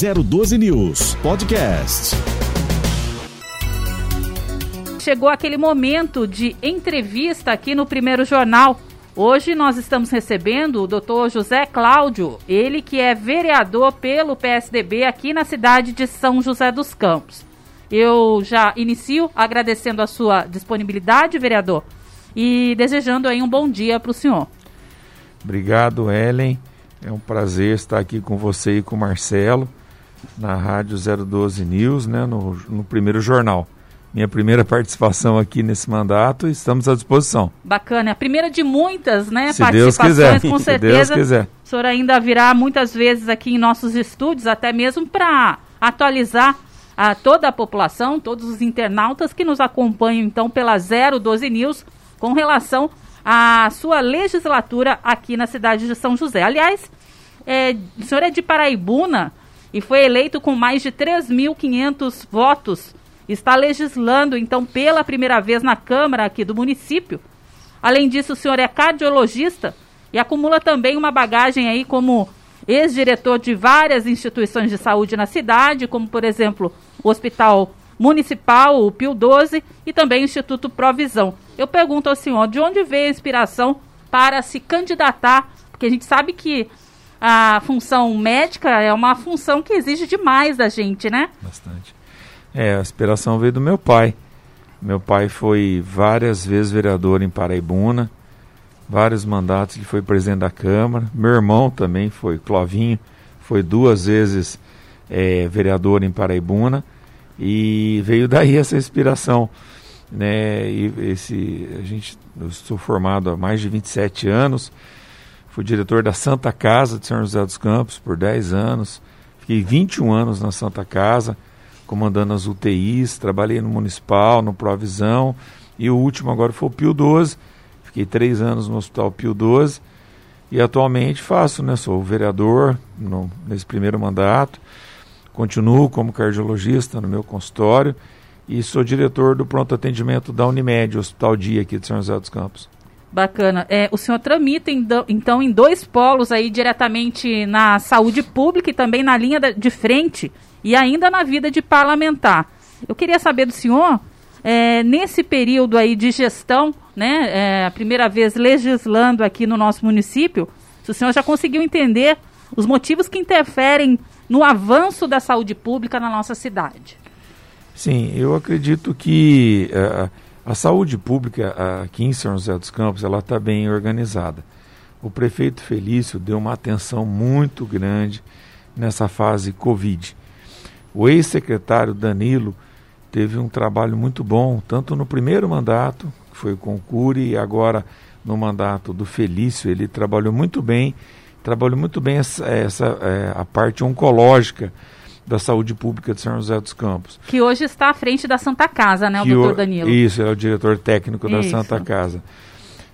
012 News Podcast. Chegou aquele momento de entrevista aqui no primeiro jornal. Hoje nós estamos recebendo o doutor José Cláudio, ele que é vereador pelo PSDB aqui na cidade de São José dos Campos. Eu já inicio agradecendo a sua disponibilidade, vereador, e desejando aí um bom dia para o senhor. Obrigado, Ellen. É um prazer estar aqui com você e com o Marcelo na Rádio 012 News, né, no, no primeiro jornal. Minha primeira participação aqui nesse mandato, estamos à disposição. Bacana, é a primeira de muitas, né, Se participações, Deus quiser. com certeza. Se Deus quiser. O senhor ainda virá muitas vezes aqui em nossos estúdios, até mesmo para atualizar a toda a população, todos os internautas que nos acompanham então pela 012 News com relação à sua legislatura aqui na cidade de São José. Aliás, é, o senhor é de Paraibuna e foi eleito com mais de 3.500 votos. Está legislando, então, pela primeira vez na Câmara aqui do município. Além disso, o senhor é cardiologista e acumula também uma bagagem aí como ex-diretor de várias instituições de saúde na cidade, como, por exemplo, o Hospital Municipal, o Pio 12 e também o Instituto Provisão. Eu pergunto ao senhor, de onde veio a inspiração para se candidatar? Porque a gente sabe que a função médica é uma função que exige demais da gente, né? Bastante. É, a inspiração veio do meu pai. Meu pai foi várias vezes vereador em Paraibuna, vários mandatos, ele foi presidente da Câmara. Meu irmão também foi, Clovinho, foi duas vezes é, vereador em Paraibuna e veio daí essa inspiração. Né? E esse, a gente, eu sou formado há mais de 27 anos, Fui diretor da Santa Casa de São José dos Campos por 10 anos. Fiquei 21 anos na Santa Casa, comandando as UTIs. Trabalhei no Municipal, no Provisão. E o último agora foi o Pio 12. Fiquei três anos no Hospital Pio 12. E atualmente faço, né? Sou vereador no, nesse primeiro mandato. Continuo como cardiologista no meu consultório. E sou diretor do pronto atendimento da Unimed, Hospital Dia aqui de São José dos Campos. Bacana. É, o senhor tramita então em dois polos aí diretamente na saúde pública e também na linha de frente e ainda na vida de parlamentar. Eu queria saber do senhor, é, nesse período aí de gestão, né, é, a primeira vez legislando aqui no nosso município, se o senhor já conseguiu entender os motivos que interferem no avanço da saúde pública na nossa cidade. Sim, eu acredito que uh, a saúde pública aqui em São José dos Campos ela está bem organizada. O prefeito Felício deu uma atenção muito grande nessa fase Covid. O ex-secretário Danilo teve um trabalho muito bom, tanto no primeiro mandato, que foi com o Cury, e agora no mandato do Felício. Ele trabalhou muito bem, trabalhou muito bem essa, essa é, a parte oncológica da Saúde Pública de São José dos Campos. Que hoje está à frente da Santa Casa, né, o doutor Danilo? Isso, é o diretor técnico da isso. Santa Casa.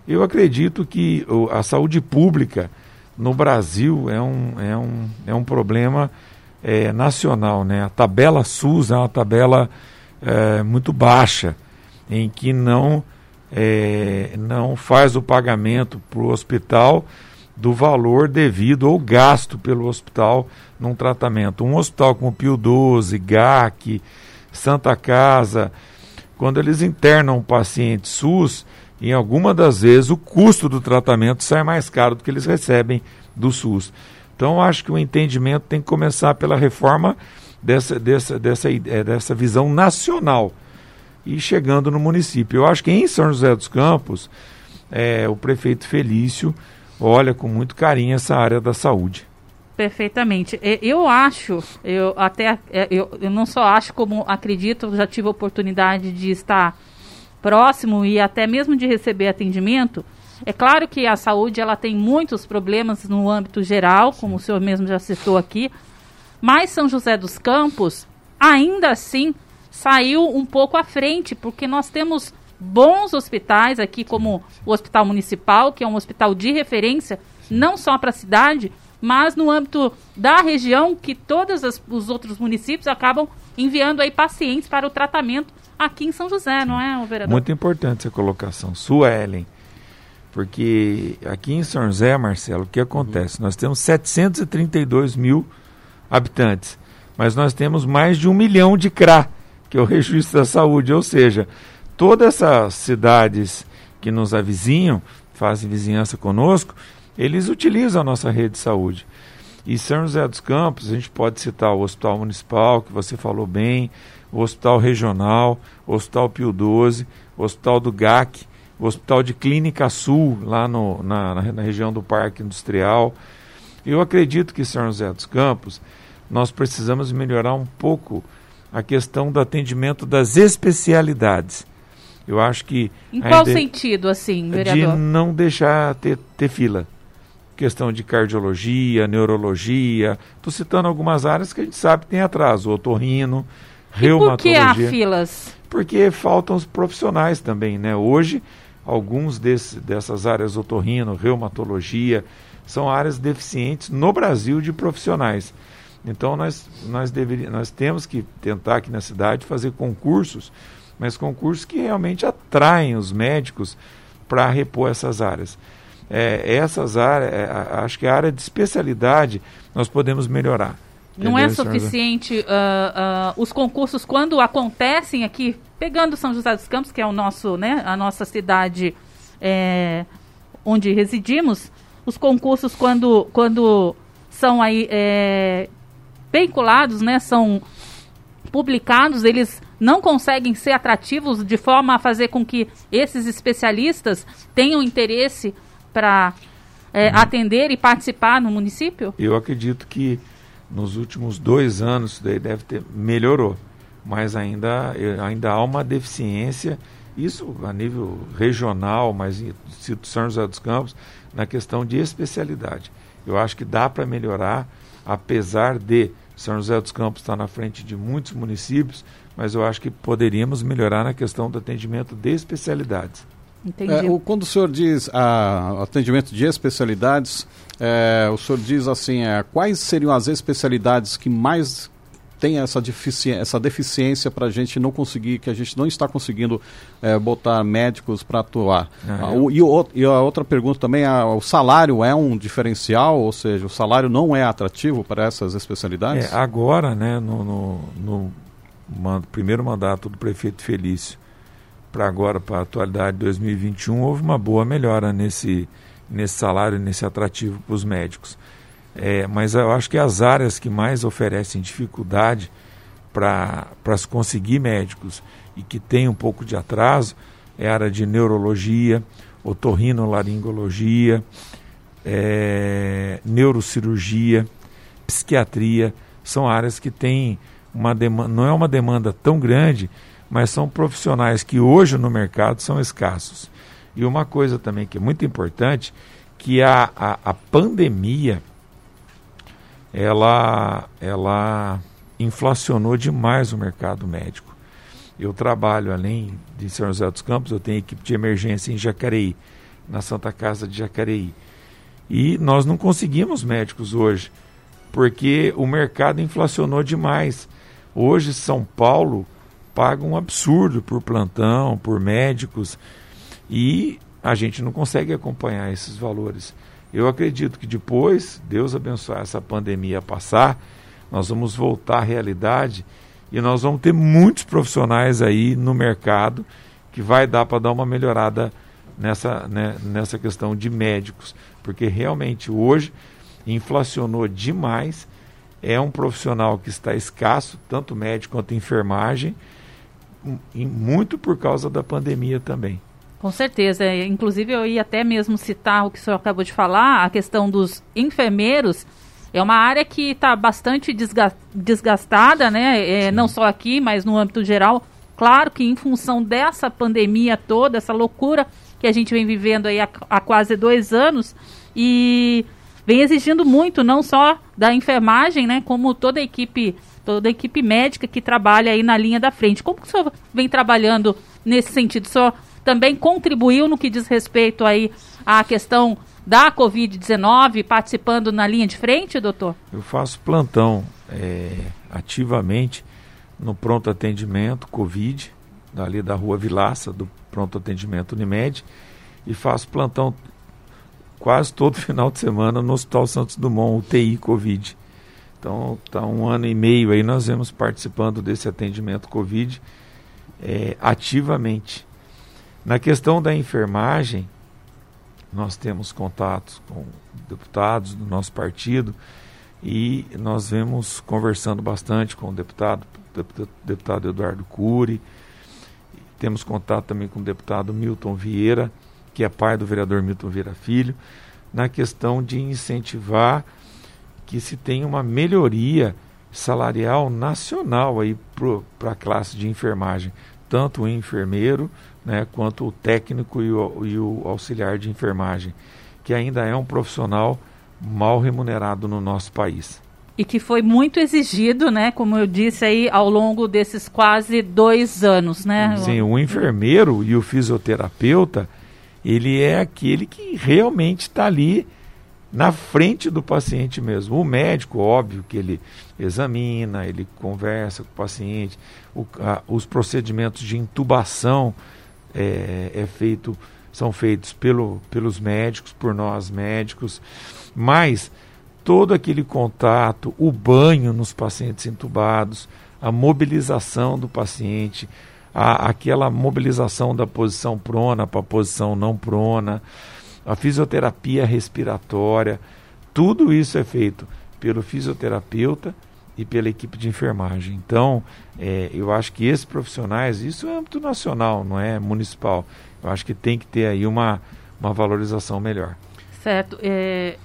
Eu acredito que o, a saúde pública no Brasil é um, é um, é um problema é, nacional. Né? A tabela SUS é uma tabela é, muito baixa, em que não, é, não faz o pagamento para o hospital do valor devido ou gasto pelo hospital num tratamento. Um hospital como Pio 12, GAC, Santa Casa, quando eles internam um paciente SUS, em alguma das vezes o custo do tratamento sai mais caro do que eles recebem do SUS. Então, acho que o entendimento tem que começar pela reforma dessa, dessa, dessa, é, dessa visão nacional e chegando no município. Eu acho que em São José dos Campos, é, o prefeito Felício olha com muito carinho essa área da saúde. Perfeitamente. Eu acho, eu até é, eu, eu não só acho como acredito, já tive a oportunidade de estar próximo e até mesmo de receber atendimento. É claro que a saúde ela tem muitos problemas no âmbito geral, como o senhor mesmo já citou aqui, mas São José dos Campos ainda assim saiu um pouco à frente, porque nós temos bons hospitais aqui, como o Hospital Municipal, que é um hospital de referência, não só para a cidade, mas no âmbito da região, que todos os outros municípios acabam enviando aí pacientes para o tratamento aqui em São José, não é, vereador? Muito importante essa colocação. Suelen, porque aqui em São José, Marcelo, o que acontece? Nós temos 732 mil habitantes. mas nós temos mais de um milhão de CRA, que é o Registro da Saúde, ou seja, todas essas cidades que nos avizinham, fazem vizinhança conosco, eles utilizam a nossa rede de saúde. E São José dos Campos, a gente pode citar o Hospital Municipal, que você falou bem, o Hospital Regional, o Hospital Pio 12, o Hospital do GAC, o Hospital de Clínica Sul, lá no, na, na, região do Parque Industrial. Eu acredito que São José dos Campos, nós precisamos melhorar um pouco a questão do atendimento das especialidades. Eu acho que. Em qual sentido, assim, vereador? De não deixar ter, ter fila. Questão de cardiologia, neurologia. Estou citando algumas áreas que a gente sabe que tem atraso. Otorrino, e reumatologia. Por que há filas? Porque faltam os profissionais também, né? Hoje, alguns desse, dessas áreas otorrino, reumatologia, são áreas deficientes no Brasil de profissionais. Então nós, nós, deveria, nós temos que tentar aqui na cidade fazer concursos mas concursos que realmente atraem os médicos para repor essas áreas. É, essas áreas, é, acho que a área de especialidade nós podemos melhorar. Não é suficiente uh, uh, os concursos quando acontecem aqui, pegando São José dos Campos, que é o nosso, né, a nossa cidade é, onde residimos, os concursos quando, quando são aí é, vinculados, né, são publicados, eles não conseguem ser atrativos de forma a fazer com que esses especialistas tenham interesse para é, uhum. atender e participar no município? Eu acredito que nos últimos dois anos isso daí deve ter melhorou, mas ainda, ainda há uma deficiência, isso a nível regional, mas cito São José dos Campos, na questão de especialidade. Eu acho que dá para melhorar, apesar de São José dos Campos estar na frente de muitos municípios, mas eu acho que poderíamos melhorar na questão do atendimento de especialidades. Entendi. É, o, quando o senhor diz ah, atendimento de especialidades, é, o senhor diz assim, é, quais seriam as especialidades que mais tem essa deficiência, essa deficiência para a gente não conseguir, que a gente não está conseguindo é, botar médicos para atuar. Ah, o, e, o, e, a outra pergunta também, a, o salário é um diferencial, ou seja, o salário não é atrativo para essas especialidades? É, agora, né, no, no, no primeiro mandato do prefeito Felício para agora, para a atualidade de 2021, houve uma boa melhora nesse, nesse salário, nesse atrativo para os médicos. É, mas eu acho que as áreas que mais oferecem dificuldade para se conseguir médicos e que tem um pouco de atraso é a área de neurologia, otorrinolaringologia, é, neurocirurgia, psiquiatria. São áreas que têm uma demanda, não é uma demanda tão grande, mas são profissionais que hoje no mercado são escassos. E uma coisa também que é muito importante, que a, a, a pandemia ela, ela inflacionou demais o mercado médico. Eu trabalho além de São José dos Campos, eu tenho equipe de emergência em Jacareí, na Santa Casa de Jacareí. E nós não conseguimos médicos hoje, porque o mercado inflacionou demais. Hoje, São Paulo paga um absurdo por plantão, por médicos, e a gente não consegue acompanhar esses valores. Eu acredito que depois, Deus abençoar essa pandemia passar, nós vamos voltar à realidade e nós vamos ter muitos profissionais aí no mercado que vai dar para dar uma melhorada nessa, né, nessa questão de médicos, porque realmente hoje inflacionou demais é um profissional que está escasso, tanto médico quanto enfermagem, e muito por causa da pandemia também. Com certeza. É, inclusive, eu ia até mesmo citar o que o senhor acabou de falar, a questão dos enfermeiros. É uma área que está bastante desgastada, né? É, não só aqui, mas no âmbito geral. Claro que em função dessa pandemia toda, essa loucura que a gente vem vivendo aí há, há quase dois anos, e vem exigindo muito, não só da enfermagem, né, como toda a equipe, toda a equipe médica que trabalha aí na linha da frente. Como que o senhor vem trabalhando nesse sentido? O senhor também contribuiu no que diz respeito aí à questão da Covid-19, participando na linha de frente, doutor? Eu faço plantão é, ativamente no pronto atendimento Covid, dali da rua Vilaça, do pronto atendimento Unimed, e faço plantão quase todo final de semana no Hospital Santos Dumont, UTI Covid. Então, está um ano e meio aí nós vemos participando desse atendimento Covid é, ativamente. Na questão da enfermagem, nós temos contatos com deputados do nosso partido e nós vemos conversando bastante com o deputado, deputado Eduardo Cury, temos contato também com o deputado Milton Vieira, que é pai do vereador Milton Vieira Filho, na questão de incentivar que se tenha uma melhoria salarial nacional aí para a classe de enfermagem, tanto o enfermeiro né, quanto o técnico e o, e o auxiliar de enfermagem, que ainda é um profissional mal remunerado no nosso país. E que foi muito exigido, né? Como eu disse aí, ao longo desses quase dois anos, né? Sim, o enfermeiro e o fisioterapeuta, ele é aquele que realmente está ali na frente do paciente mesmo. O médico, óbvio, que ele examina, ele conversa com o paciente, o, a, os procedimentos de intubação é, é, feito, são feitos pelo, pelos médicos, por nós médicos, mas todo aquele contato, o banho nos pacientes intubados, a mobilização do paciente, a, aquela mobilização da posição prona para a posição não prona, a fisioterapia respiratória, tudo isso é feito pelo fisioterapeuta e pela equipe de enfermagem. Então, é, eu acho que esses profissionais, isso é âmbito nacional, não é municipal. Eu acho que tem que ter aí uma, uma valorização melhor. Certo. É,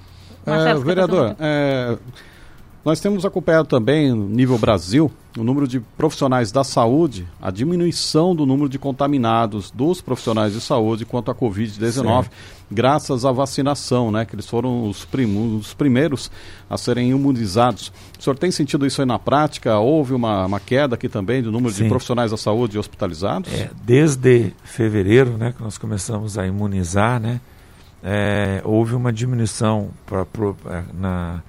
Marcelo, é, vereador, é, nós temos acompanhado também, no nível Brasil, o número de profissionais da saúde, a diminuição do número de contaminados dos profissionais de saúde quanto à Covid-19, graças à vacinação, né? Que eles foram os, prim os, primeiros a serem imunizados. O senhor tem sentido isso aí na prática? Houve uma, uma queda aqui também do número Sim. de profissionais da saúde hospitalizados? É, desde fevereiro, né, que nós começamos a imunizar, né? É, houve uma diminuição pra, pra, é, na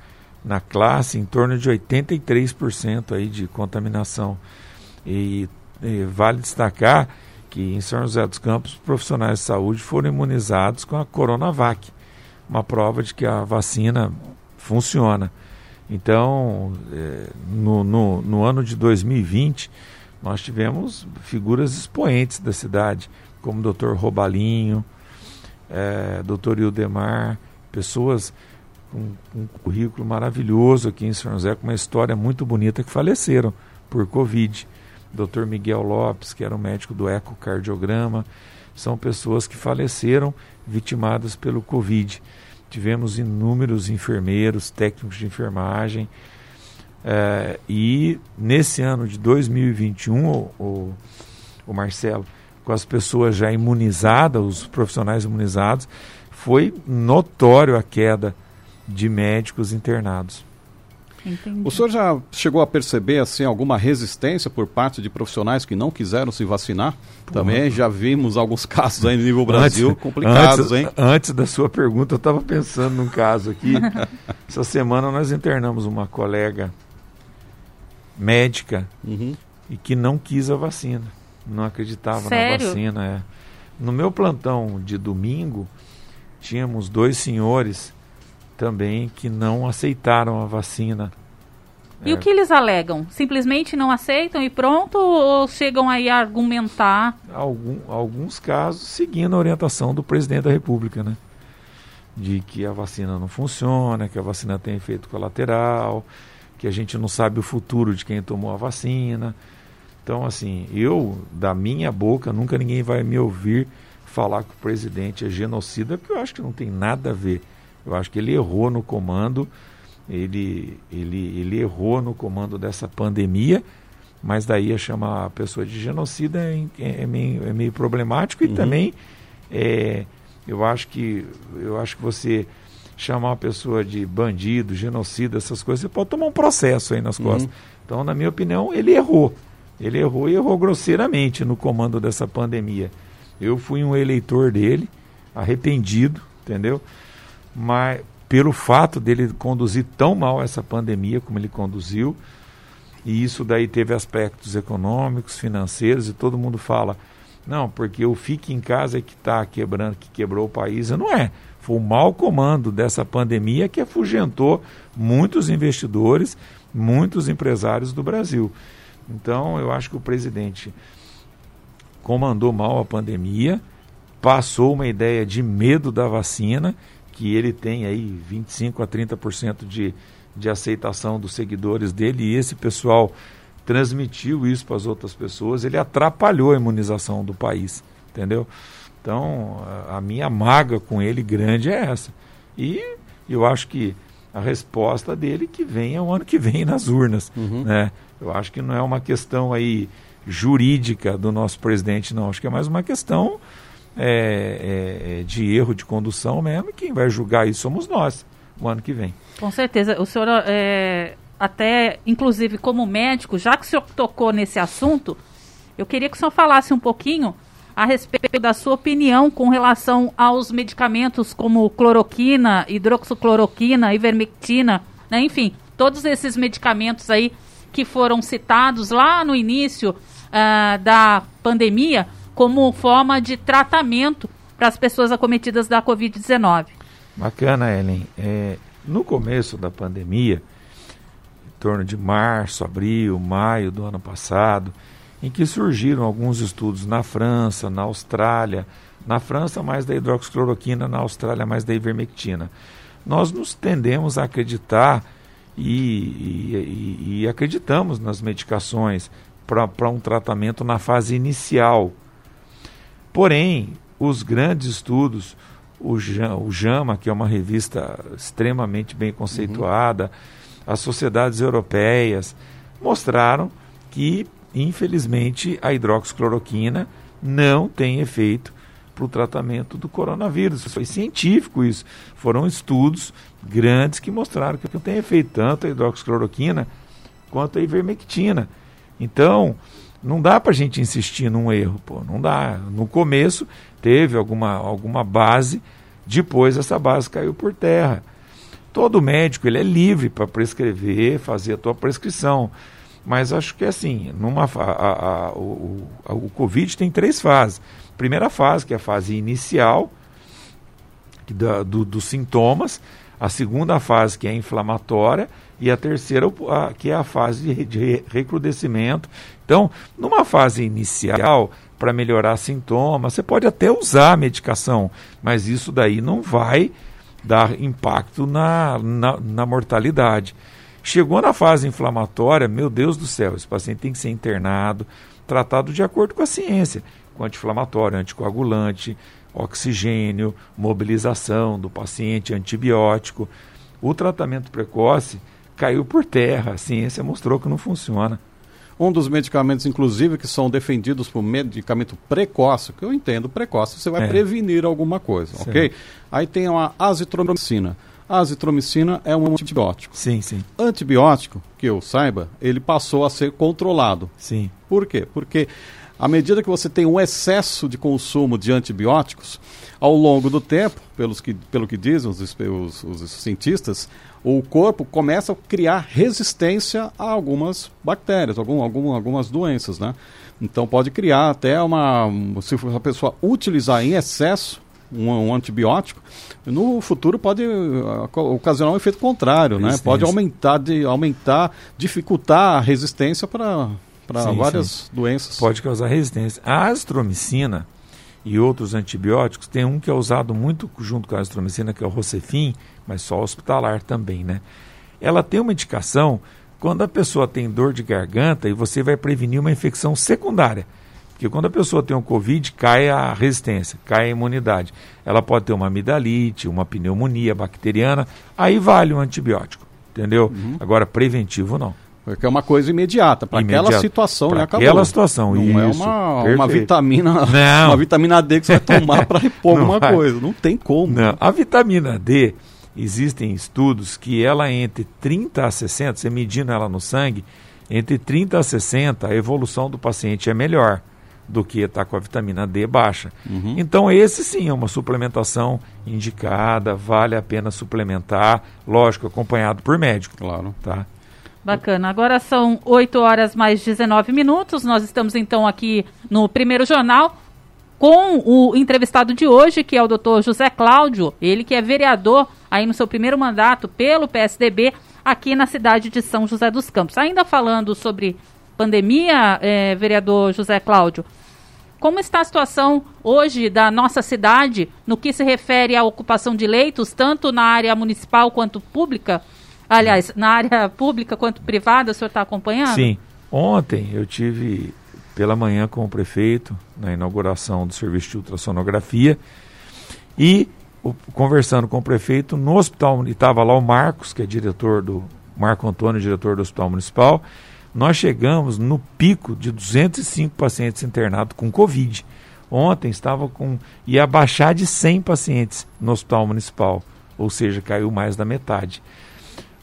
na classe em torno de 83% aí de contaminação. E, e, vale destacar que em São José dos Campos, profissionais de saúde foram imunizados com a Coronavac, uma prova de que a vacina funciona. Então, é, no, no, no ano de 2020, nós tivemos figuras expoentes da cidade, como o Dr. Robalinho, é, Dr. Ildemar, pessoas um, um currículo maravilhoso aqui em São José, com uma história muito bonita, que faleceram por Covid. Dr. Miguel Lopes, que era um médico do ecocardiograma, são pessoas que faleceram vitimadas pelo Covid. Tivemos inúmeros enfermeiros, técnicos de enfermagem, é, e nesse ano de 2021, o, o, o Marcelo, com as pessoas já imunizadas, os profissionais imunizados, foi notório a queda de médicos internados. Entendi. O senhor já chegou a perceber assim alguma resistência por parte de profissionais que não quiseram se vacinar? Também já vimos alguns casos aí no nível Brasil antes, complicados, antes, hein? Antes da sua pergunta, eu estava pensando num caso aqui. Essa semana nós internamos uma colega médica uhum. e que não quis a vacina, não acreditava Sério? na vacina. É. No meu plantão de domingo, tínhamos dois senhores também que não aceitaram a vacina. E é. o que eles alegam? Simplesmente não aceitam e pronto? Ou chegam aí a argumentar? Algum, alguns casos seguindo a orientação do presidente da República, né? De que a vacina não funciona, que a vacina tem efeito colateral, que a gente não sabe o futuro de quem tomou a vacina. Então, assim, eu, da minha boca, nunca ninguém vai me ouvir falar que o presidente é genocida, porque eu acho que não tem nada a ver. Eu acho que ele errou no comando, ele, ele, ele errou no comando dessa pandemia, mas daí a chamar a pessoa de genocida é, é, meio, é meio problemático e uhum. também é, eu acho que eu acho que você chamar uma pessoa de bandido, genocida, essas coisas, você pode tomar um processo aí nas uhum. costas. Então, na minha opinião, ele errou. Ele errou e errou grosseiramente no comando dessa pandemia. Eu fui um eleitor dele, arrependido, entendeu? Mas pelo fato dele conduzir tão mal essa pandemia como ele conduziu, e isso daí teve aspectos econômicos, financeiros, e todo mundo fala, não, porque o fique em casa é que está quebrando, que quebrou o país. Não é. Foi o mau comando dessa pandemia que afugentou muitos investidores muitos empresários do Brasil. Então, eu acho que o presidente comandou mal a pandemia, passou uma ideia de medo da vacina, que ele tem aí 25 a 30% de, de aceitação dos seguidores dele, e esse pessoal transmitiu isso para as outras pessoas, ele atrapalhou a imunização do país, entendeu? Então, a, minha mágoa com ele grande é essa. E eu acho que a resposta dele que venha o ano que vem nas urnas, uhum. né? Eu acho que não é uma questão aí jurídica do nosso presidente, não. Acho que é mais uma questão é, é, de erro de condução mesmo. E quem vai julgar isso somos nós, o ano que vem. Com certeza. O senhor, é, até inclusive como médico, já que o senhor tocou nesse assunto, eu queria que o senhor falasse um pouquinho a respeito da sua opinião com relação aos medicamentos como cloroquina, hidroxicloroquina, ivermectina, né? enfim, todos esses medicamentos aí que foram citados lá no início uh, da pandemia como forma de tratamento para as pessoas acometidas da Covid-19. Bacana, Ellen. É, no começo da pandemia, em torno de março, abril, maio do ano passado, em que surgiram alguns estudos na França, na Austrália, na França mais da hidroxicloroquina, na Austrália mais da ivermectina. Nós nos tendemos a acreditar e, e, e acreditamos nas medicações para um tratamento na fase inicial. Porém, os grandes estudos, o, JAMA, que é uma revista extremamente bem conceituada, uhum. as sociedades europeias, mostraram que infelizmente, a hidroxicloroquina não tem efeito para o tratamento do coronavírus. Foi científico isso. Foram estudos grandes que mostraram que não tem efeito tanto a hidroxicloroquina quanto a ivermectina. Então, não dá para a gente insistir num erro, pô, não dá. No começo teve alguma, alguma base, depois essa base caiu por terra. Todo médico ele é livre para prescrever, fazer a tua prescrição. Mas acho que assim, numa, a, a, o, a, o Covid tem três fases. Primeira fase, que é a fase inicial da, do, dos sintomas, a segunda fase, que é inflamatória, e a terceira, a, que é a fase de, de recrudescimento. Então, numa fase inicial, para melhorar sintomas, você pode até usar a medicação, mas isso daí não vai dar impacto na, na, na mortalidade. Chegou na fase inflamatória, meu Deus do céu, esse paciente tem que ser internado, tratado de acordo com a ciência, com anti-inflamatório, anticoagulante, oxigênio, mobilização do paciente, antibiótico. O tratamento precoce caiu por terra, a ciência mostrou que não funciona. Um dos medicamentos, inclusive, que são defendidos por medicamento precoce, que eu entendo precoce, você vai é. prevenir alguma coisa, certo. ok? Aí tem a azitromicina. A azitromicina é um antibiótico. Sim, sim. Antibiótico, que eu saiba, ele passou a ser controlado. Sim. Por quê? Porque à medida que você tem um excesso de consumo de antibióticos, ao longo do tempo, pelos que, pelo que dizem os, os, os cientistas, o corpo começa a criar resistência a algumas bactérias, algum, algum, algumas doenças, né? Então pode criar até uma. Se a pessoa utilizar em excesso um, um antibiótico, no futuro pode uh, ocasionar um efeito contrário, né? Pode aumentar, de, aumentar, dificultar a resistência para várias sim. doenças. Pode causar resistência. A azitromicina e outros antibióticos, tem um que é usado muito junto com a azitromicina, que é o Rocefin, mas só hospitalar também, né? Ela tem uma indicação quando a pessoa tem dor de garganta e você vai prevenir uma infecção secundária. Porque quando a pessoa tem um Covid, cai a resistência, cai a imunidade. Ela pode ter uma amidalite, uma pneumonia bacteriana, aí vale um antibiótico, entendeu? Uhum. Agora, preventivo não. Porque é uma coisa imediata, para aquela situação, né? Acabou. Aquela situação, Não é isso, é uma, uma vitamina não. uma vitamina D que você vai tomar para repor alguma vai. coisa. Não tem como. Não. A vitamina D, existem estudos que ela entre 30 a 60, você medindo ela no sangue, entre 30 a 60, a evolução do paciente é melhor do que estar tá com a vitamina D baixa. Uhum. Então, esse sim é uma suplementação indicada, vale a pena suplementar, lógico, acompanhado por médico. Claro. Tá? Bacana. Agora são 8 horas mais 19 minutos. Nós estamos então aqui no primeiro jornal com o entrevistado de hoje, que é o doutor José Cláudio, ele que é vereador aí no seu primeiro mandato pelo PSDB aqui na cidade de São José dos Campos. Ainda falando sobre pandemia, é, vereador José Cláudio, como está a situação hoje da nossa cidade no que se refere à ocupação de leitos, tanto na área municipal quanto pública? Aliás, na área pública quanto privada, o senhor está acompanhando? Sim. Ontem eu tive pela manhã com o prefeito na inauguração do serviço de ultrassonografia e o, conversando com o prefeito no hospital, estava lá o Marcos, que é diretor do Marco Antônio, diretor do Hospital Municipal. Nós chegamos no pico de 205 pacientes internados com Covid. Ontem estava com ia baixar de 100 pacientes no Hospital Municipal, ou seja, caiu mais da metade.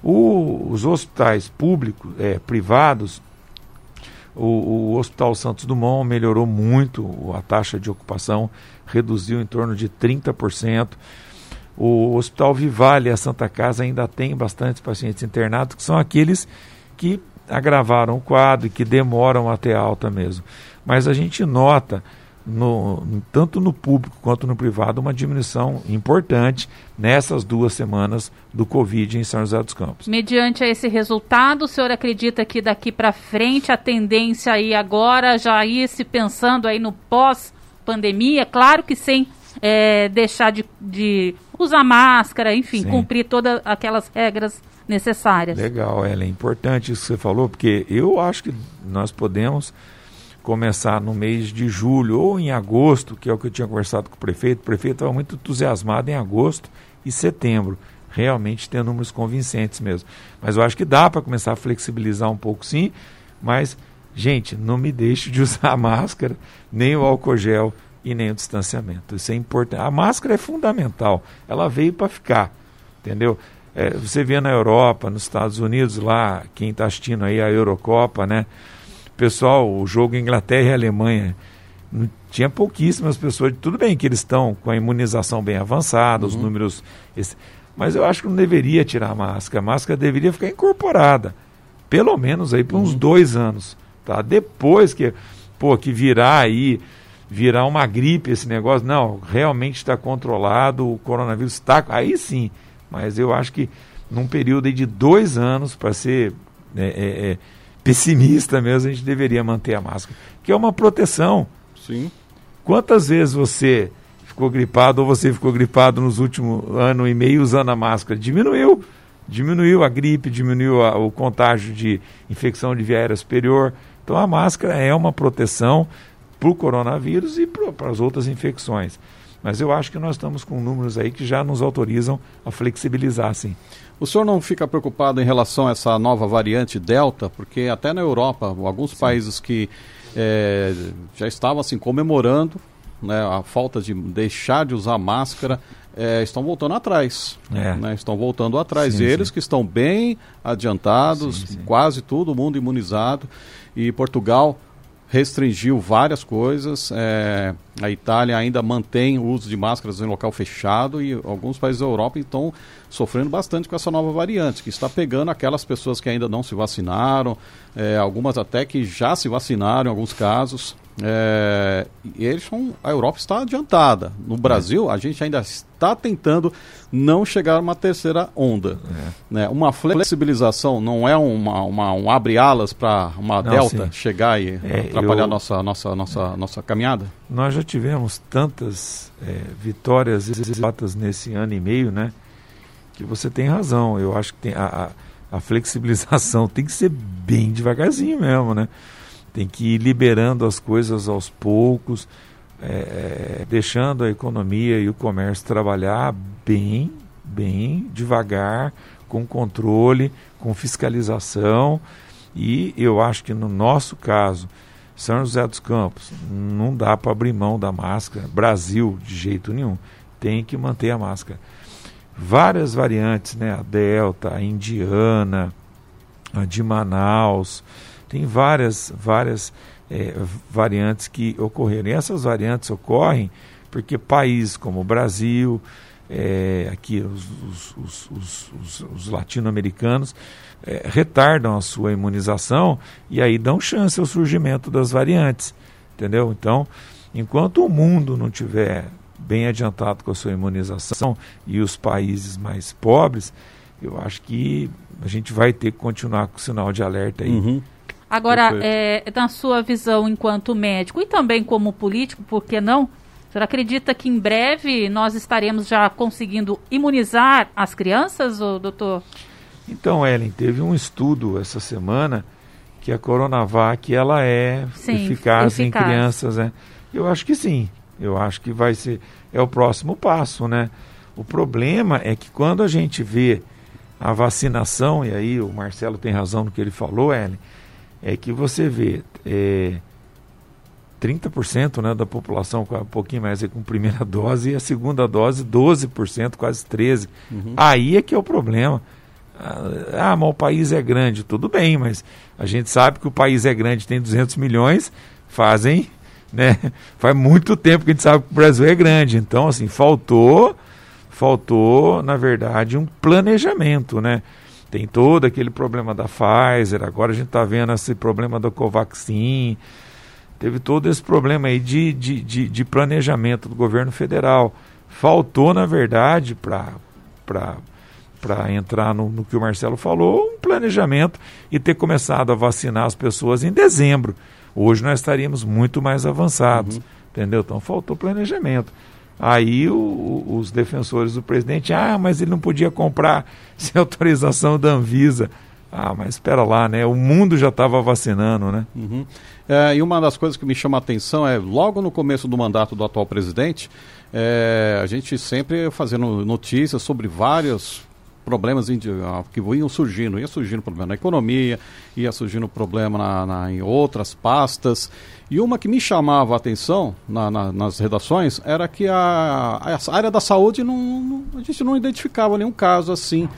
O, os hospitais públicos, é, privados, o, o, Hospital Santos Dumont melhorou muito a taxa de ocupação, reduziu em torno de 30%. O Hospital Vivale, a Santa Casa, ainda tem bastantes pacientes internados, que são aqueles que agravaram o quadro e que demoram até alta mesmo. Mas a gente nota no, tanto no público quanto no privado, uma diminuição importante nessas duas semanas do Covid em São José dos Campos. Mediante esse resultado, o senhor acredita que daqui para frente a tendência aí agora já ir se pensando aí no pós-pandemia, claro que sem é, deixar de, de, usar máscara, enfim, Sim. cumprir todas aquelas regras necessárias. Legal, é importante isso que você falou, porque eu acho que nós podemos começar no mês de julho ou em agosto, que é o que eu tinha conversado com o prefeito. O prefeito estava muito entusiasmado em agosto e setembro, realmente ter números convincentes mesmo. Mas eu acho que dá para começar a flexibilizar um pouco sim, mas, gente, não me deixe de usar a máscara, nem o álcool gel e nem o distanciamento. Isso é importante. A máscara é fundamental, ela veio para ficar, entendeu? É, você vê na Europa, nos Estados Unidos, lá, quem está assistindo aí a Eurocopa, né? Pessoal, o jogo Inglaterra e Alemanha, tinha pouquíssimas pessoas. Tudo bem que eles estão com a imunização bem avançada, uhum. os números. Esse, mas eu acho que não deveria tirar a máscara. A máscara deveria ficar incorporada. Pelo menos aí por uns uhum. dois anos. Tá? Depois que, pô, que virar aí, virar uma gripe esse negócio, não, realmente está controlado, o coronavírus está. Aí sim. Mas eu acho que num período de dois anos, para ser. É, é, é, pessimista mesmo, a gente deveria manter a máscara, que é uma proteção. Sim. Quantas vezes você ficou gripado ou você ficou gripado nos últimos ano e meio usando a máscara? Diminuiu. Diminuiu a gripe, diminuiu a, o contágio de infecção de via aérea superior. Então a máscara é uma proteção para o coronavírus e para as outras infecções. Mas eu acho que nós estamos com números aí que já nos autorizam a flexibilizar, sim. O senhor não fica preocupado em relação a essa nova variante Delta? Porque até na Europa, alguns sim. países que é, já estavam assim comemorando né, a falta de deixar de usar máscara, é, estão voltando atrás. É. Né, estão voltando atrás. Sim, Eles sim. que estão bem adiantados, sim, quase todo mundo imunizado. E Portugal restringiu várias coisas. É, a Itália ainda mantém o uso de máscaras em local fechado e alguns países da Europa estão sofrendo bastante com essa nova variante, que está pegando aquelas pessoas que ainda não se vacinaram, é, algumas até que já se vacinaram em alguns casos. É, e eles são, a Europa está adiantada. No Brasil, a gente ainda está tentando não chegar a uma terceira onda. É. Né? Uma flexibilização não é uma, uma um abre-alas para uma não, delta sim. chegar e é, atrapalhar eu... nossa, nossa, nossa, nossa caminhada? Nós já tivemos tantas é, vitórias exatas nesse ano e meio, né? Que você tem razão. Eu acho que tem a, a, a flexibilização tem que ser bem devagarzinho mesmo, né? Tem que ir liberando as coisas aos poucos, é, deixando a economia e o comércio trabalhar bem, bem devagar, com controle, com fiscalização. E eu acho que no nosso caso, São José dos Campos, não dá para abrir mão da máscara. Brasil, de jeito nenhum, tem que manter a máscara. Várias variantes, né? A Delta, a Indiana, a de Manaus, tem várias, várias é, variantes que ocorreram. E essas variantes ocorrem porque países como o Brasil, é, aqui os, os, os, os latino-americanos, é, retardam a sua imunização e aí dão chance ao surgimento das variantes. Entendeu? Então, enquanto o mundo não tiver bem adiantado com a sua imunização e os países mais pobres, eu acho que a gente vai ter que continuar com o sinal de alerta aí. Uhum. Agora, é, na sua visão enquanto médico e também como político, por que não? O senhor acredita que em breve nós estaremos já conseguindo imunizar as crianças, ou, doutor? Então, Ellen, teve um estudo essa semana que a Coronavac ela é sim, eficaz, eficaz, em crianças, né? Eu acho que sim. Eu acho que vai ser é o próximo passo, né? O problema é que quando a gente vê a vacinação, e aí o Marcelo tem razão no que ele falou, Ellen, é que você vê é, 30% né, da população com um pouquinho mais com primeira dose e a segunda dose 12%, quase 13%. Uhum. Aí é que é o problema. Ah, mas o país é grande, tudo bem, mas a gente sabe que o país é grande, tem 200 milhões, fazem, né? Faz muito tempo que a gente sabe que o Brasil é grande. Então, assim, faltou, faltou, na verdade, um planejamento, né? Tem todo aquele problema da Pfizer, agora a gente está vendo esse problema da Covaxin, teve todo esse problema aí de, de, de, de planejamento do governo federal. Faltou, na verdade, para entrar no, no que o Marcelo falou, um planejamento e ter começado a vacinar as pessoas em dezembro. Hoje nós estaríamos muito mais avançados, uhum. entendeu? Então faltou planejamento. Aí o, os defensores do presidente, ah, mas ele não podia comprar sem autorização da Anvisa. Ah, mas espera lá, né? O mundo já estava vacinando, né? Uhum. É, e uma das coisas que me chama a atenção é, logo no começo do mandato do atual presidente, é, a gente sempre fazendo notícias sobre vários problemas que iam surgindo. Ia surgindo problema na economia, ia surgindo problema na, na, em outras pastas. E uma que me chamava a atenção na, na, nas redações era que a, a área da saúde, não, não, a gente não identificava nenhum caso assim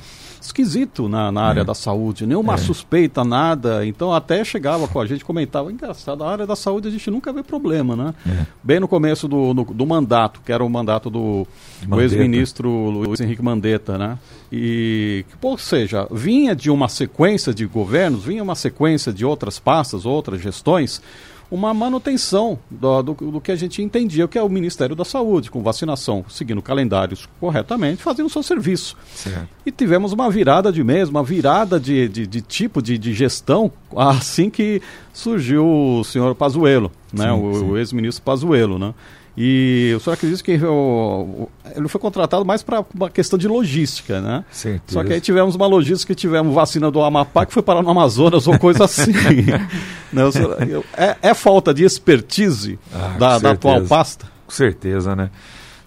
esquisito na, na área é. da saúde, nenhuma é. suspeita, nada. Então até chegava com a gente, comentava, engraçado, a área da saúde a gente nunca vê problema, né? É. Bem no começo do, no, do mandato, que era o mandato do, do ex-ministro Luiz Henrique Mandetta, né? E, ou seja, vinha de uma sequência de governos, vinha uma sequência de outras pastas, outras gestões, uma manutenção do, do, do, que a gente entendia que é o Ministério da Saúde, com vacinação, seguindo calendários corretamente, fazendo o seu serviço. Certo. E tivemos uma virada de mês, uma virada de, de, de tipo de, de, gestão assim que surgiu o senhor Pazuello, né? Sim, o, o ex-ministro Pazuello, né? E o senhor acredita que ele foi contratado mais para uma questão de logística, né? Certeza. Só que aí tivemos uma logística que tivemos vacina do Amapá que foi parar no Amazonas ou coisa assim. Não, senhor, é, é, falta de expertise ah, da, da atual pasta? Com certeza, né?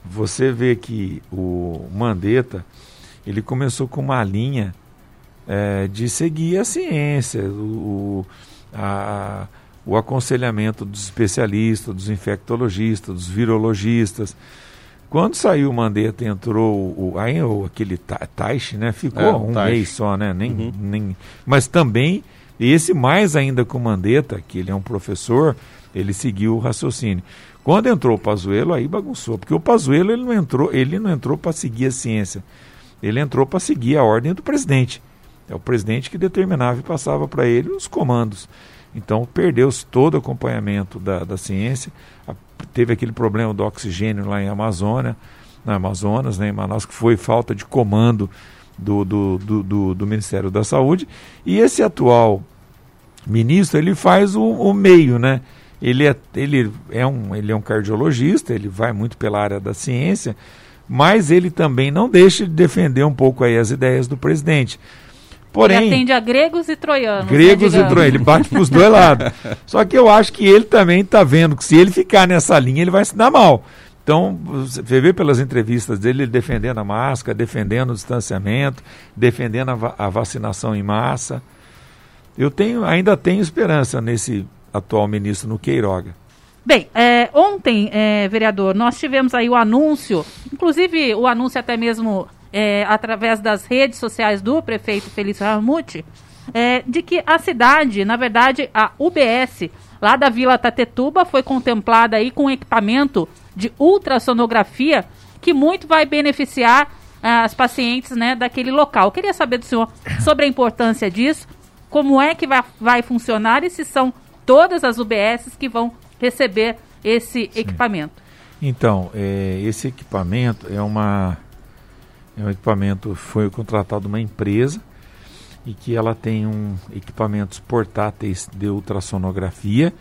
Você vê que o Mandetta, ele começou com uma linha é, de seguir a ciência, o, a o aconselhamento dos especialistas, dos infectologistas, dos virologistas. Quando saiu o Mandetta, entrou o, aí, o, aquele Taish, né? Ficou é, um mês só, né? Nem, uhum. nem, mas também, esse mais ainda com o Mandetta, que ele é um professor, ele seguiu o raciocínio. Quando entrou o Pazuello, aí bagunçou, porque o Pazuello ele não entrou, ele não entrou para seguir a ciência. Ele entrou para seguir a ordem do presidente. É o presidente que determinava e passava para ele os comandos. Então perdeu-se todo o acompanhamento da, da ciência. A, teve aquele problema do oxigênio lá em Amazônia, na Amazonas, né, em Manaus, que foi falta de comando do, do, do, do, do Ministério da Saúde. E esse atual ministro, ele faz o, o meio, né? Ele é, ele, é um, ele é um cardiologista, ele vai muito pela área da ciência, mas ele também não deixa de defender um pouco aí as ideias do presidente. Porém, ele atende a gregos e troianos. Né, gregos né, e troianos, ele bate para os dois lados. Só que eu acho que ele também está vendo que se ele ficar nessa linha, ele vai se dar mal. Então, você vê pelas entrevistas dele, ele defendendo a máscara, defendendo o distanciamento, defendendo a, a vacinação em massa. Eu tenho, ainda tenho esperança nesse atual ministro no Queiroga. Bem, é, ontem, é, vereador, nós tivemos aí o anúncio, inclusive o anúncio até mesmo é, através das redes sociais do prefeito Felício Ramute, é, de que a cidade, na verdade, a UBS, lá da Vila Tatetuba, foi contemplada aí com equipamento de ultrassonografia que muito vai beneficiar ah, as pacientes né, daquele local. Eu queria saber do senhor sobre a importância disso, como é que vai, vai funcionar e se são todas as UBSs que vão receber esse Sim. equipamento. Então, é, esse equipamento é uma É um equipamento, foi contratado uma empresa e que ela tem um equipamentos portáteis de ultrassonografia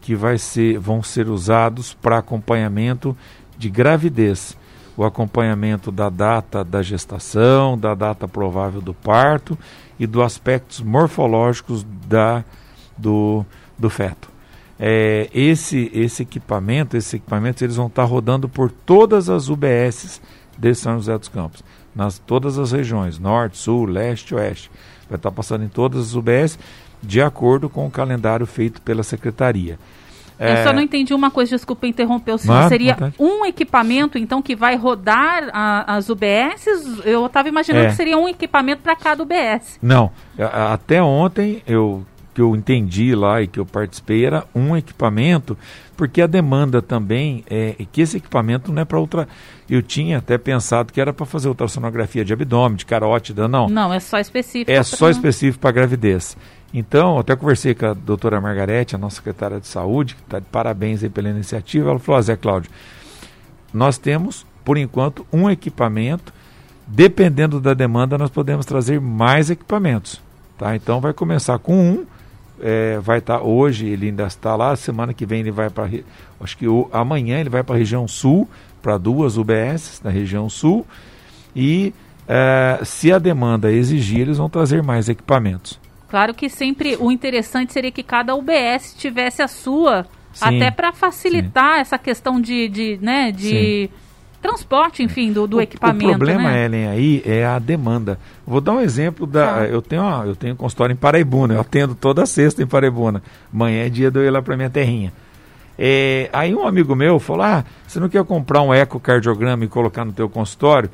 que vai ser, vão ser usados para acompanhamento de gravidez, o acompanhamento da data da gestação, da data provável do parto e dos aspectos morfológicos da, do, do feto. É, esse, esse equipamento, esses equipamentos, eles vão estar rodando por todas as UBSs de São José dos Campos, nas todas as regiões, norte, sul, leste, oeste. Vai estar passando em todas as UBS de acordo com o calendário feito pela secretaria. Eu é... só não entendi uma coisa, desculpa interromper o senhor. Seria um equipamento, então, que vai rodar a, as UBSs? Eu estava imaginando é. que seria um equipamento para cada UBS. Não. Até ontem, eu que eu entendi lá e que eu participei era um equipamento, porque a demanda também é que esse equipamento não é para outra. Eu tinha até pensado que era para fazer ultrassonografia de abdômen, de carótida, não. Não, é só específico. É só específico para gravidez. Então, até conversei com a doutora Margarete, a nossa secretária de saúde, que está de parabéns aí pela iniciativa. Ela falou: Zé Cláudio, nós temos, por enquanto, um equipamento. Dependendo da demanda, nós podemos trazer mais equipamentos. Tá? Então, vai começar com um. É, vai estar tá, hoje, ele ainda está lá. Semana que vem ele vai para. Acho que o, amanhã ele vai para a região sul, para duas UBS na região sul. E é, se a demanda exigir, eles vão trazer mais equipamentos. Claro que sempre o interessante seria que cada UBS tivesse a sua, sim, até para facilitar sim. essa questão de, de, né, de transporte, enfim, do, do o, equipamento. O problema, né? Ellen, aí é a demanda. Vou dar um exemplo da. Ah. Eu tenho eu tenho um consultório em Paraibuna, eu atendo toda sexta em Paraibuna. Amanhã é dia de eu ir lá para minha terrinha. É, aí um amigo meu falou: Ah, você não quer comprar um ecocardiograma e colocar no teu consultório?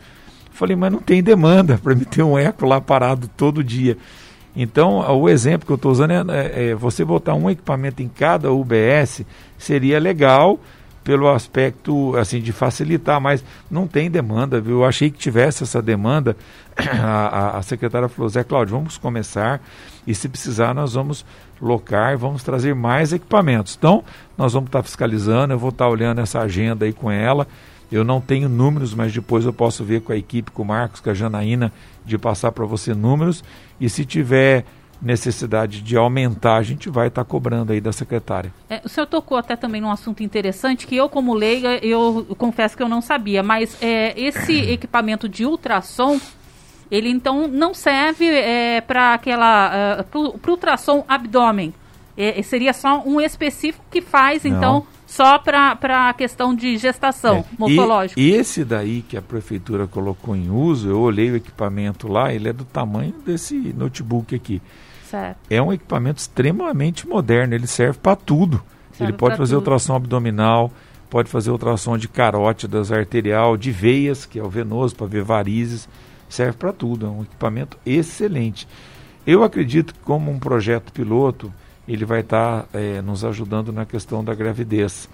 Eu falei, mas não tem demanda para me ter um eco lá parado todo dia. Então, o exemplo que eu estou usando é, é, é, você botar um equipamento em cada UBS seria legal pelo aspecto assim de facilitar, mas não tem demanda, viu? Eu achei que tivesse essa demanda. A, a, a secretária falou, Zé Cláudio, vamos começar e se precisar nós vamos locar, vamos trazer mais equipamentos. Então, nós vamos estar fiscalizando, eu vou estar olhando essa agenda aí com ela eu não tenho números, mas depois eu posso ver com a equipe, com o Marcos, com a Janaína, de passar para você números. E se tiver necessidade de aumentar, a gente vai estar tá cobrando aí da secretária. É, o senhor tocou até também num assunto interessante que eu, como leiga, eu, eu confesso que eu não sabia, mas é, esse equipamento de ultrassom, ele então não serve é, para aquela uh, para ultrassom abdômen. É, seria só um específico que faz, não. então só para a questão de gestação é. morfológica. E esse daí que a prefeitura colocou em uso, eu olhei o equipamento lá, ele é do tamanho desse notebook aqui. Certo. É um equipamento extremamente moderno, ele serve para tudo. Serve ele pode fazer tudo. ultrassom abdominal, pode fazer ultrassom de carótidas, arterial, de veias, que é o venoso, para ver varizes, serve para tudo. É um equipamento excelente. Eu acredito que como um projeto piloto, ele vai estar tá, é, nos ajudando na questão da gravidez.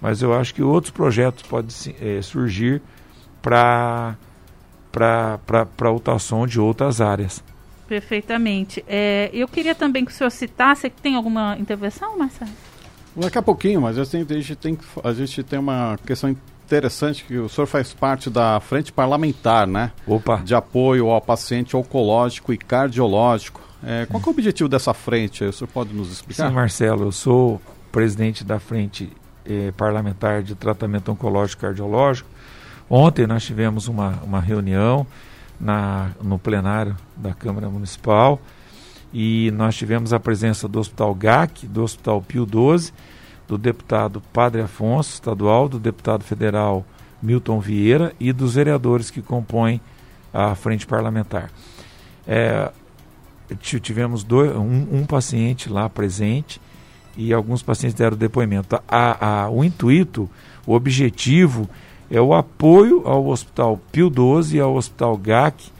Mas eu acho que outros projetos podem é, surgir para para ultrassom de outras áreas. Perfeitamente. É, eu queria também que o senhor citasse, tem alguma intervenção, Marcelo? Daqui a pouquinho, mas a gente, tem, a gente tem uma questão interessante que o senhor faz parte da frente parlamentar, né? Opa. De apoio ao paciente oncológico e cardiológico. É, qual é o objetivo dessa frente? O senhor pode nos explicar? Sim, Marcelo, eu sou presidente da frente eh, parlamentar de tratamento oncológico e cardiológico. Ontem nós tivemos uma, uma reunião na, no plenário da Câmara Municipal e nós tivemos a presença do Hospital GAC, do Hospital Pio 12, do deputado Padre Afonso, estadual, do deputado federal Milton Vieira e dos vereadores que compõem a frente parlamentar. É, tivemos dois, um, um, paciente lá presente e alguns pacientes deram depoimento. A, a, o intuito, o objetivo é o apoio ao Hospital Pio 12 e ao Hospital GAC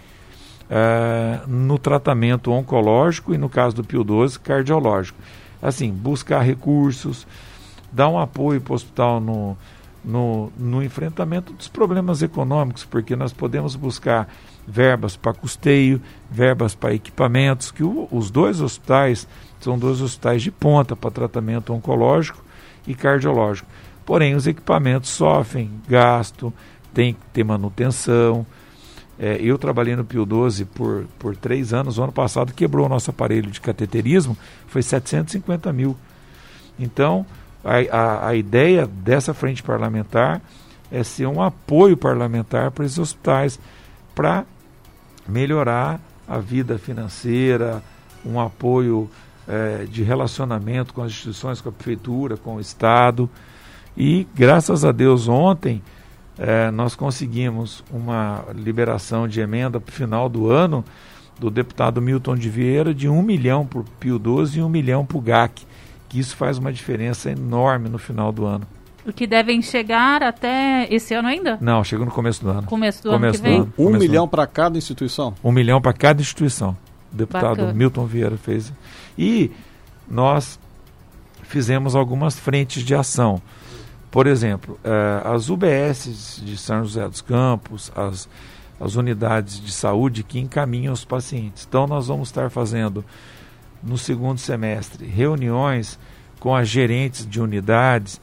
é, no tratamento oncológico e, no caso do Pio 12, cardiológico. Assim, buscar recursos, dar um apoio para o hospital no, no, no enfrentamento dos problemas econômicos, porque nós podemos buscar verbas para custeio, verbas para equipamentos, que o, os dois hospitais são dois hospitais de ponta para tratamento oncológico e cardiológico. Porém, os equipamentos sofrem gasto, tem que ter manutenção. É, eu trabalhei no Pio 12 por, por três anos. O ano passado quebrou o nosso aparelho de cateterismo, foi 750 mil. Então, a, a, a ideia dessa frente parlamentar é ser um apoio parlamentar para esses hospitais, para melhorar a vida financeira, um apoio é, de relacionamento com as instituições, com a prefeitura, com o Estado. E, graças a Deus, ontem é, nós conseguimos uma liberação de emenda para o final do ano do deputado Milton de Vieira de um milhão para o Pio 12 e um milhão para o GAC, que isso faz uma diferença enorme no final do ano. O que devem chegar até esse ano ainda? Não, chega no começo do ano. Começo do começo ano que vem? Do. Um milhão para cada instituição? Um milhão para cada instituição. O deputado Bacana. Milton Vieira fez. E nós fizemos algumas frentes de ação. Por exemplo, eh, as UBS de São José dos Campos, as, as unidades de saúde que encaminham os pacientes. Então, nós vamos estar fazendo no segundo semestre reuniões com as gerentes de unidades,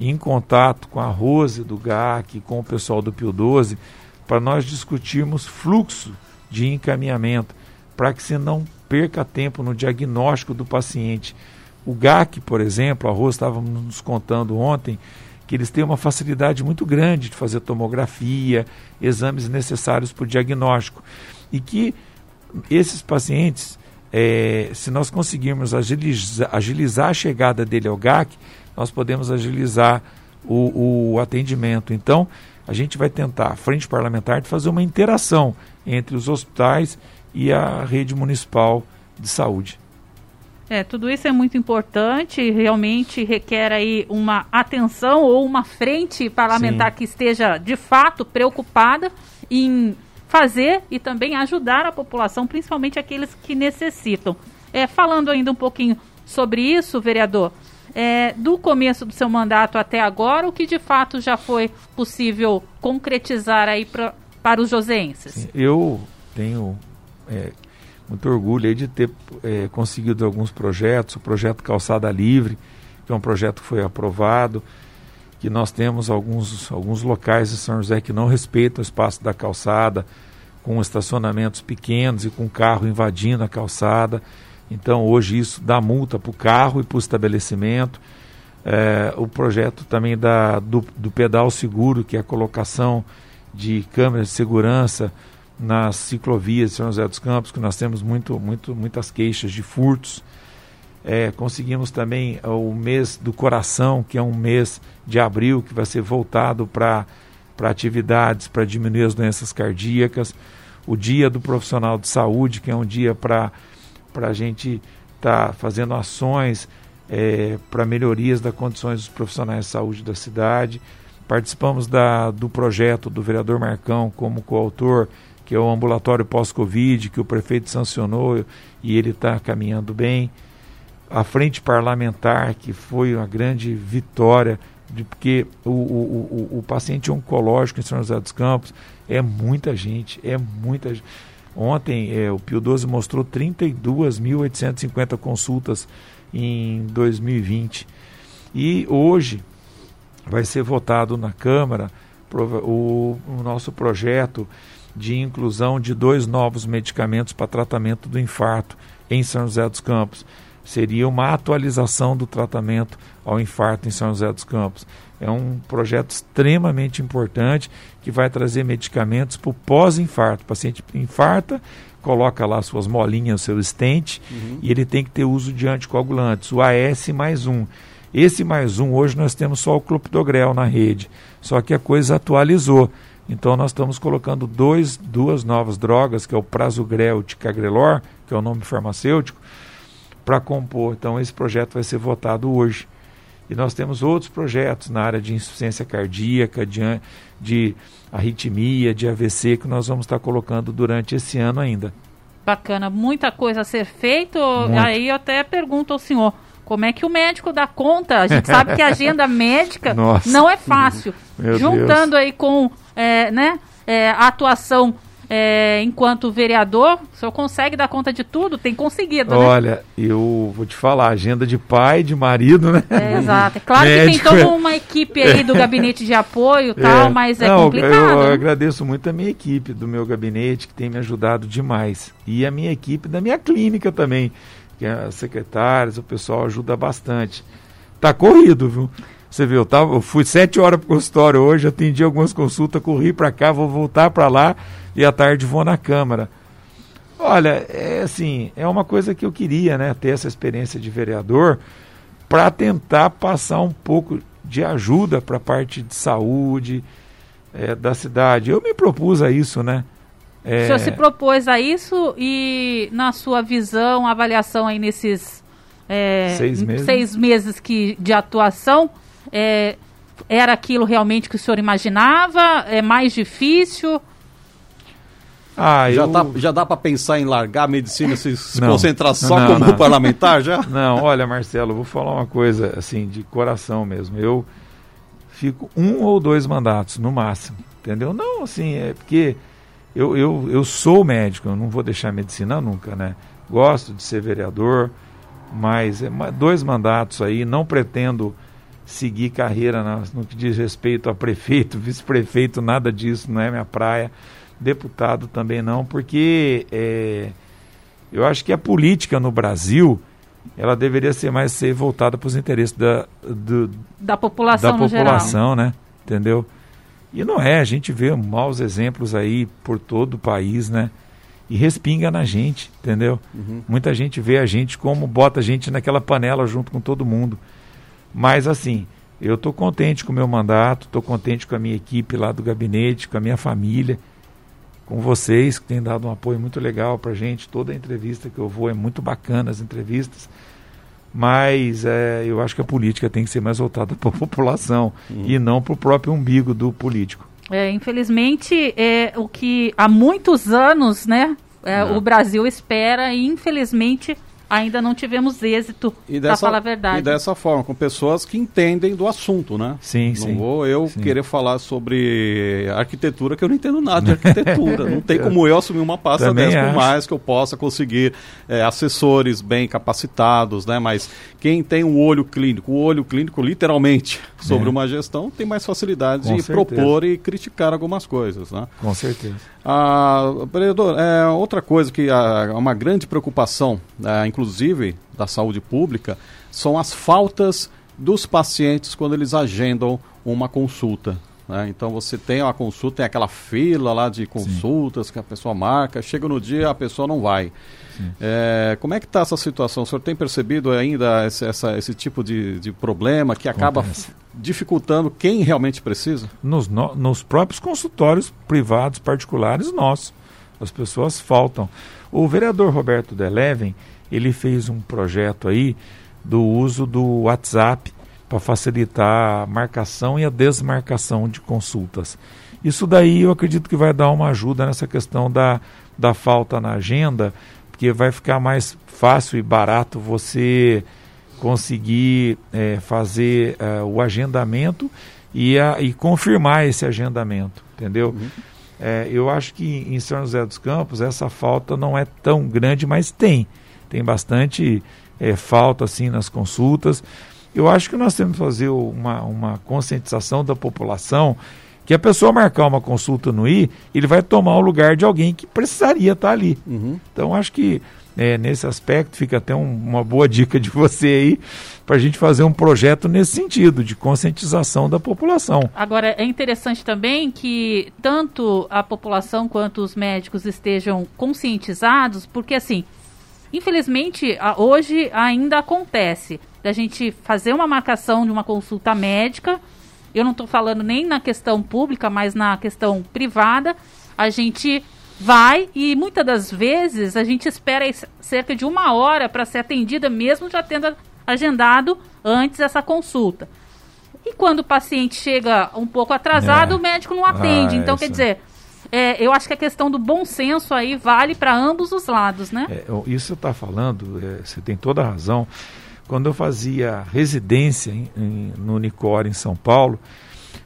em contato com a Rose do GAC, com o pessoal do Pio 12, para nós discutirmos fluxo de encaminhamento, para que você não perca tempo no diagnóstico do paciente o GAC, por exemplo, a Rose estava nos contando ontem, que eles têm uma facilidade muito grande de fazer tomografia, exames necessários para o diagnóstico. E que esses pacientes, é, se nós conseguirmos agilizar, agilizar, a chegada dele ao GAC, nós podemos agilizar o, o atendimento. Então, a gente vai tentar, frente parlamentar, de fazer uma interação entre os hospitais e a rede municipal de saúde. É, tudo isso é muito importante, realmente requer aí uma atenção ou uma frente parlamentar Sim. que esteja de fato preocupada em fazer e também ajudar a população, principalmente aqueles que necessitam. É, falando ainda um pouquinho sobre isso, vereador, é, do começo do seu mandato até agora, o que de fato já foi possível concretizar aí pra, para os joseenses? Eu tenho é, muito orgulho de ter é, conseguido alguns projetos, o projeto Calçada Livre, que é um projeto que foi aprovado, que nós temos alguns, alguns locais de São José que não respeitam o espaço da calçada, com estacionamentos pequenos e com carro invadindo a calçada. Então hoje isso dá multa para o carro e para o estabelecimento. É, o projeto também da, do, do pedal seguro, que é a colocação de câmeras de segurança nas ciclovias de São José dos Campos, que nós temos muito, muito, muitas queixas de furtos. É, conseguimos também o mês do coração, que é um mês de abril, que vai ser voltado para atividades para diminuir as doenças cardíacas. O dia do profissional de saúde, que é um dia para a gente estar tá fazendo ações é, para melhorias das condições dos profissionais de saúde da cidade. Participamos da, do projeto do vereador Marcão como coautor que é o ambulatório pós-Covid, que o prefeito sancionou e ele está caminhando bem. A frente parlamentar, que foi uma grande vitória, de, porque o, o, o, o paciente oncológico em São José dos Campos é muita gente, é muita gente. Ontem é, o Pio 12 mostrou 32.850 consultas em 2020. E hoje vai ser votado na Câmara o, o nosso projeto de inclusão de dois novos medicamentos para tratamento do infarto em São José dos Campos. Seria uma atualização do tratamento ao infarto em São José dos Campos. É um projeto extremamente importante que vai trazer medicamentos para o pós-infarto. O paciente infarta, coloca lá suas molinhas, seu estente, uhum. e ele tem que ter uso de anticoagulantes, o AS mais um. Esse mais um, hoje nós temos só o clopidogrel na rede, só que a coisa atualizou. Então nós estamos colocando dois, duas novas drogas, que é o Prasugrel e o Ticagrelor, que é o nome farmacêutico, para compor. Então esse projeto vai ser votado hoje. E nós temos outros projetos na área de insuficiência cardíaca, de, de arritmia, de AVC, que nós vamos estar colocando durante esse ano ainda. Bacana, muita coisa a ser feita. Aí eu até pergunto ao senhor, como é que o médico dá conta? A gente sabe que a agenda médica não é fácil. Juntando Deus. aí com é, né, é, a atuação é, enquanto vereador, o senhor consegue dar conta de tudo? Tem conseguido, né? Olha, eu vou te falar, agenda de pai, de marido, né? É, exato. É claro Médico, que tem toda uma equipe aí do gabinete de apoio e tal, é. mas é Não, complicado. Eu, eu né? agradeço muito a minha equipe do meu gabinete, que tem me ajudado demais. E a minha equipe da minha clínica também, que é as secretárias, o pessoal ajuda bastante. Tá corrido, viu? Você viu, eu, tava, eu fui sete horas para o consultório hoje, atendi algumas consultas, corri para cá, vou voltar para lá e à tarde vou na Câmara. Olha, é assim, é uma coisa que eu queria, né, ter essa experiência de vereador para tentar passar um pouco de ajuda para a parte de saúde é, da cidade. Eu me propus a isso, né? É... O senhor se propôs a isso e na sua visão, avaliação aí nesses é, seis, meses. seis meses que, de atuação, é, era aquilo realmente que o senhor imaginava? É mais difícil? Ah, já, eu... tá, já dá para pensar em largar a medicina e se, se não, concentrar só não, como não. parlamentar já? Não, olha, Marcelo, vou falar uma coisa assim, de coração mesmo. Eu fico um ou dois mandatos no máximo, entendeu? Não, assim, é porque eu, eu, eu sou médico, eu não vou deixar a medicina nunca, né? Gosto de ser vereador, mas é, dois mandatos aí, não pretendo seguir carreira no, no que diz respeito a prefeito, vice-prefeito, nada disso, não é minha praia. Deputado também não, porque é, eu acho que a política no Brasil ela deveria ser mais ser voltada para os interesses da, do, da população, da população, né? Entendeu? E não é, a gente vê maus exemplos aí por todo o país, né? E respinga na gente, entendeu? Uhum. Muita gente vê a gente como bota a gente naquela panela junto com todo mundo. Mas assim, eu estou contente com o meu mandato, estou contente com a minha equipe lá do gabinete, com a minha família, com vocês que têm dado um apoio muito legal para a gente. Toda a entrevista que eu vou é muito bacana as entrevistas. Mas é, eu acho que a política tem que ser mais voltada para a população uhum. e não para o próprio umbigo do político. É, infelizmente, é o que há muitos anos, né, é, o Brasil espera e infelizmente ainda não tivemos êxito, para falar a verdade. E dessa forma, com pessoas que entendem do assunto, né? Sim, não sim. Não vou eu sim. querer falar sobre arquitetura, que eu não entendo nada de arquitetura. não tem como eu assumir uma pasta dessa, por mais que eu possa conseguir é, assessores bem capacitados, né? Mas quem tem um olho clínico, o olho clínico literalmente sobre é. uma gestão, tem mais facilidade com de certeza. propor e criticar algumas coisas, né? Com certeza. Ah, vereador, é, outra coisa que é uma grande preocupação, é, inclusive da saúde pública, são as faltas dos pacientes quando eles agendam uma consulta. Né? Então você tem uma consulta, tem aquela fila lá de consultas Sim. que a pessoa marca, chega no dia a pessoa não vai. É, como é que está essa situação? O senhor tem percebido ainda esse, essa, esse tipo de, de problema que acaba Acontece. dificultando quem realmente precisa? Nos, no, nos próprios consultórios privados, particulares nossos. As pessoas faltam. O vereador Roberto Deleven, ele fez um projeto aí do uso do WhatsApp para facilitar a marcação e a desmarcação de consultas. Isso daí eu acredito que vai dar uma ajuda nessa questão da, da falta na agenda, porque vai ficar mais fácil e barato você conseguir é, fazer é, o agendamento e, a, e confirmar esse agendamento, entendeu? Uhum. É, eu acho que em São José dos Campos essa falta não é tão grande, mas tem. Tem bastante é, falta assim nas consultas. Eu acho que nós temos que fazer uma, uma conscientização da população que a pessoa marcar uma consulta no I, ele vai tomar o lugar de alguém que precisaria estar ali. Uhum. Então, acho que é, nesse aspecto fica até um, uma boa dica de você aí para a gente fazer um projeto nesse sentido, de conscientização da população. Agora, é interessante também que tanto a população quanto os médicos estejam conscientizados, porque assim, infelizmente, hoje ainda acontece da gente fazer uma marcação de uma consulta médica. Eu não estou falando nem na questão pública, mas na questão privada. A gente vai e muitas das vezes a gente espera cerca de uma hora para ser atendida, mesmo já tendo agendado antes essa consulta. E quando o paciente chega um pouco atrasado, é. o médico não atende. Ah, então, essa. quer dizer, é, eu acho que a questão do bom senso aí vale para ambos os lados, né? É, isso você está falando, é, você tem toda a razão. Quando eu fazia residência em, em, no Unicor, em São Paulo,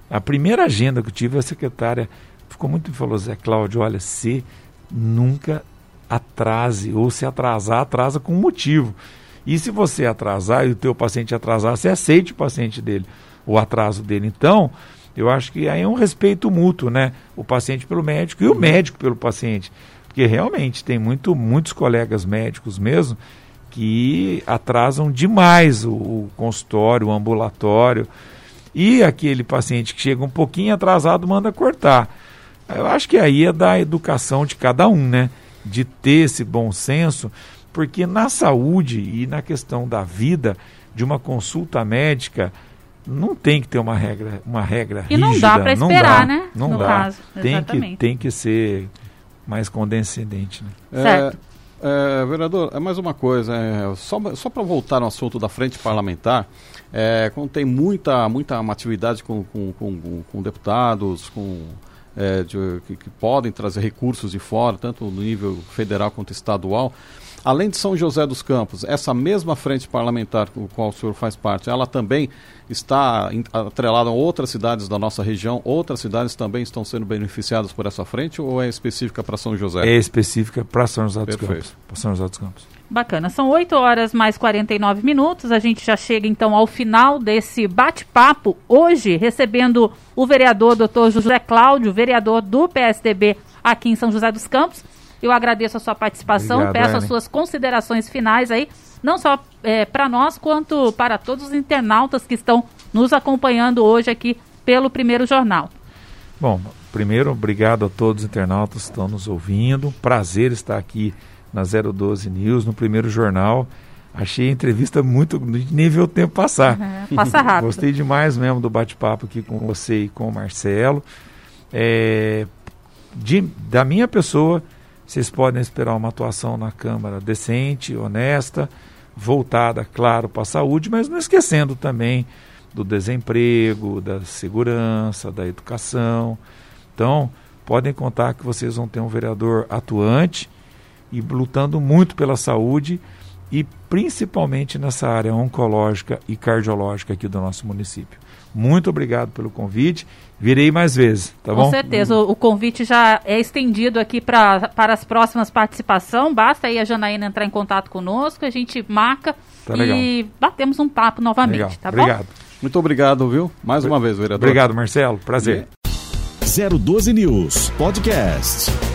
a primeira agenda que eu tive, a secretária ficou muito falou Zé Cláudio, olha, se nunca atrase ou se atrasar, atrasa com motivo. E se você atrasar e o teu paciente atrasar, você aceite o paciente dele, o atraso dele. Então, eu acho que aí é um respeito mútuo, né? O paciente pelo médico e o médico pelo paciente. Porque realmente tem muito, muitos colegas médicos mesmo que atrasam demais o, o consultório, o ambulatório. E aquele paciente que chega um pouquinho atrasado manda cortar. Eu acho que aí é da educação de cada um, né? De ter esse bom senso, porque na saúde e na questão da vida, de uma consulta médica, não tem que ter uma regra, uma regra e rígida. não dá para esperar, dá, né? Não no dá. Caso, tem que tem que ser mais condescendente, né? Certo. É, é, vereador, é mais uma coisa, é, só, só para voltar no assunto da frente parlamentar, é, quando tem muita, muita atividade com, com, com, com deputados, com, é, de, que, que podem trazer recursos de fora, tanto no nível federal quanto estadual, Além de São José dos Campos, essa mesma frente parlamentar com a qual o senhor faz parte, ela também está atrelada a outras cidades da nossa região? Outras cidades também estão sendo beneficiadas por essa frente ou é específica para São José? É específica para São José dos Perfeito. Campos. Para São José dos Campos. Bacana. São 8 horas mais 49 minutos. A gente já chega então ao final desse bate-papo. Hoje, recebendo o vereador Dr. José Cláudio, vereador do PSDB aqui em São José dos Campos. Eu agradeço a sua participação, Obrigado, peço Anne. as suas considerações finais aí, não só é, para nós, quanto para todos os internautas que estão nos acompanhando hoje aqui pelo Primeiro Jornal. Bom, primeiro, obrigado a todos os internautas que estão nos ouvindo. Prazer estar aqui na 012 News, no Primeiro Jornal. Achei a entrevista muito. Nem viu o tempo passar. Uhum, passa rápido. Gostei demais mesmo do bate-papo aqui com você e com o Marcelo. É, de, da minha pessoa, vocês podem esperar uma atuação na Câmara decente, honesta, voltada, claro, para a saúde, mas não esquecendo também do desemprego, da segurança, da educação. Então, podem contar que vocês vão ter um vereador atuante e lutando muito pela saúde e principalmente nessa área oncológica e cardiológica aqui do nosso município. Muito obrigado pelo convite. Virei mais vezes, tá Com bom? Com certeza. O, o, convite já é estendido aqui pra, para as próximas participações. Basta aí a Janaína entrar em contato conosco, a gente marca tá e batemos um papo novamente, legal. tá obrigado. bom? Muito obrigado, viu? Mais uma vez, vereador. Obrigado, Marcelo. Prazer. 012 News Podcast.